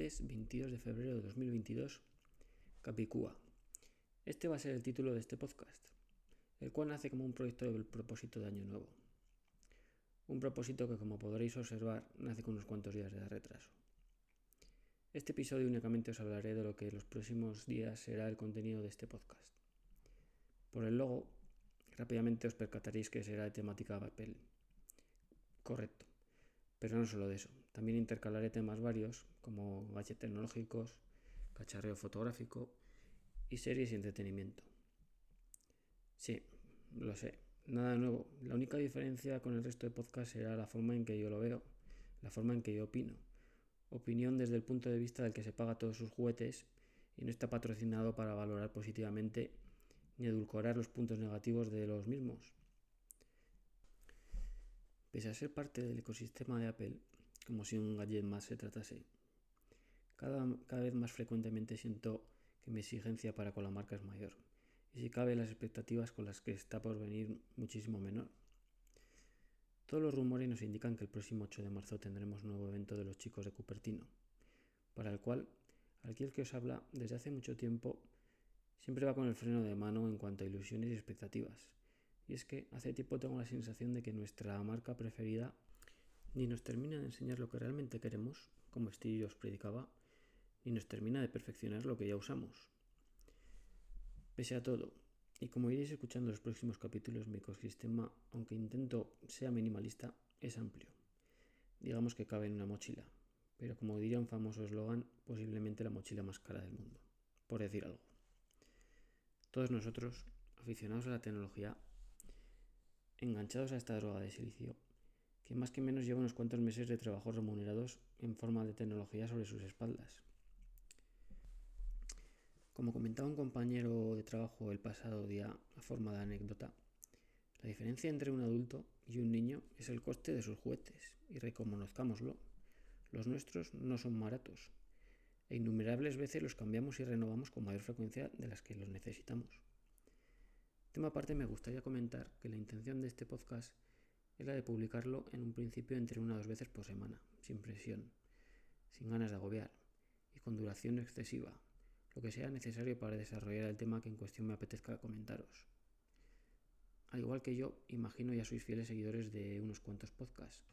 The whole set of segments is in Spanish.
martes 22 de febrero de 2022, Capicúa. Este va a ser el título de este podcast, el cual nace como un proyecto del propósito de Año Nuevo. Un propósito que, como podréis observar, nace con unos cuantos días de retraso. Este episodio únicamente os hablaré de lo que en los próximos días será el contenido de este podcast. Por el logo, rápidamente os percataréis que será de temática papel. Correcto. Pero no solo de eso. También intercalaré temas varios como gadgets tecnológicos, cacharreo fotográfico y series y entretenimiento. Sí, lo sé, nada nuevo. La única diferencia con el resto de podcasts será la forma en que yo lo veo, la forma en que yo opino. Opinión desde el punto de vista del que se paga todos sus juguetes y no está patrocinado para valorar positivamente ni edulcorar los puntos negativos de los mismos. Pese a ser parte del ecosistema de Apple, como si un gadget más se tratase, cada, cada vez más frecuentemente siento que mi exigencia para con la marca es mayor, y si cabe las expectativas con las que está por venir muchísimo menor. Todos los rumores nos indican que el próximo 8 de marzo tendremos nuevo evento de los chicos de Cupertino, para el cual aquel que os habla desde hace mucho tiempo siempre va con el freno de mano en cuanto a ilusiones y expectativas. Y es que hace tiempo tengo la sensación de que nuestra marca preferida ni nos termina de enseñar lo que realmente queremos, como Steve os predicaba, ni nos termina de perfeccionar lo que ya usamos. Pese a todo, y como iréis escuchando los próximos capítulos, mi ecosistema, aunque intento sea minimalista, es amplio. Digamos que cabe en una mochila, pero como diría un famoso eslogan, posiblemente la mochila más cara del mundo, por decir algo. Todos nosotros, aficionados a la tecnología, enganchados a esta droga de silicio, que más que menos lleva unos cuantos meses de trabajo remunerados en forma de tecnología sobre sus espaldas. Como comentaba un compañero de trabajo el pasado día a forma de anécdota, la diferencia entre un adulto y un niño es el coste de sus juguetes, y reconozcámoslo, los nuestros no son baratos, e innumerables veces los cambiamos y renovamos con mayor frecuencia de las que los necesitamos. Tema aparte, me gustaría comentar que la intención de este podcast es la de publicarlo en un principio entre una o dos veces por semana, sin presión, sin ganas de agobiar y con duración excesiva, lo que sea necesario para desarrollar el tema que en cuestión me apetezca comentaros. Al igual que yo, imagino ya sois fieles seguidores de unos cuantos podcasts.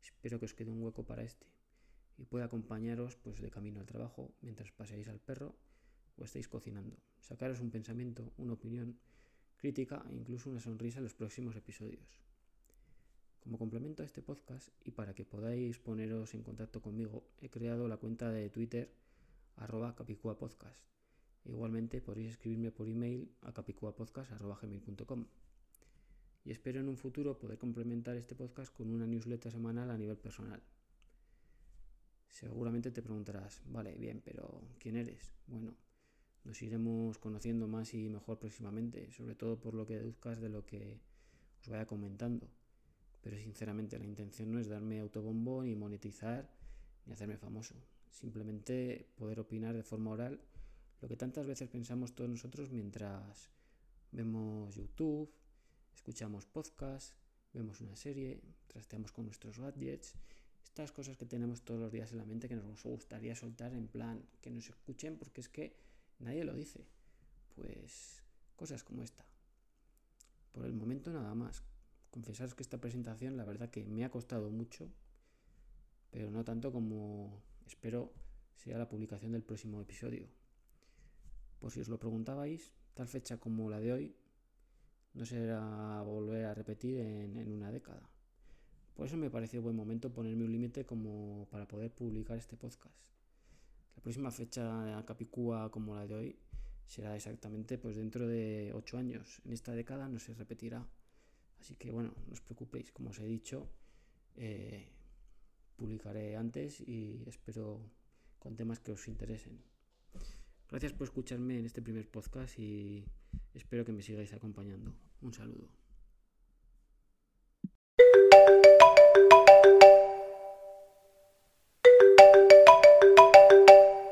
Espero que os quede un hueco para este y pueda acompañaros pues de camino al trabajo mientras paseáis al perro o estéis cocinando, sacaros un pensamiento, una opinión crítica e incluso una sonrisa en los próximos episodios. Como complemento a este podcast y para que podáis poneros en contacto conmigo, he creado la cuenta de Twitter arroba capicuapodcast. Igualmente podéis escribirme por email a capicuapodcast.gmail.com. Y espero en un futuro poder complementar este podcast con una newsletter semanal a nivel personal. Seguramente te preguntarás, vale, bien, pero ¿quién eres? Bueno, nos iremos conociendo más y mejor próximamente, sobre todo por lo que deduzcas de lo que os vaya comentando. Pero sinceramente la intención no es darme autobombo ni monetizar ni hacerme famoso. Simplemente poder opinar de forma oral lo que tantas veces pensamos todos nosotros mientras vemos YouTube, escuchamos podcast, vemos una serie, trasteamos con nuestros gadgets, estas cosas que tenemos todos los días en la mente que nos gustaría soltar en plan que nos escuchen porque es que Nadie lo dice. Pues cosas como esta. Por el momento nada más. Confesaros que esta presentación la verdad que me ha costado mucho, pero no tanto como espero sea la publicación del próximo episodio. Por si os lo preguntabais, tal fecha como la de hoy no será volver a repetir en, una década. Por eso me pareció buen momento ponerme un límite como para poder publicar este podcast. La próxima fecha de Capicúa como la de hoy será exactamente pues dentro de ocho años. En esta década no se repetirá. Así que bueno, no os preocupéis, como os he dicho, eh, publicaré antes y espero con temas que os interesen. Gracias por escucharme en este primer podcast y espero que me sigáis acompañando. Un saludo.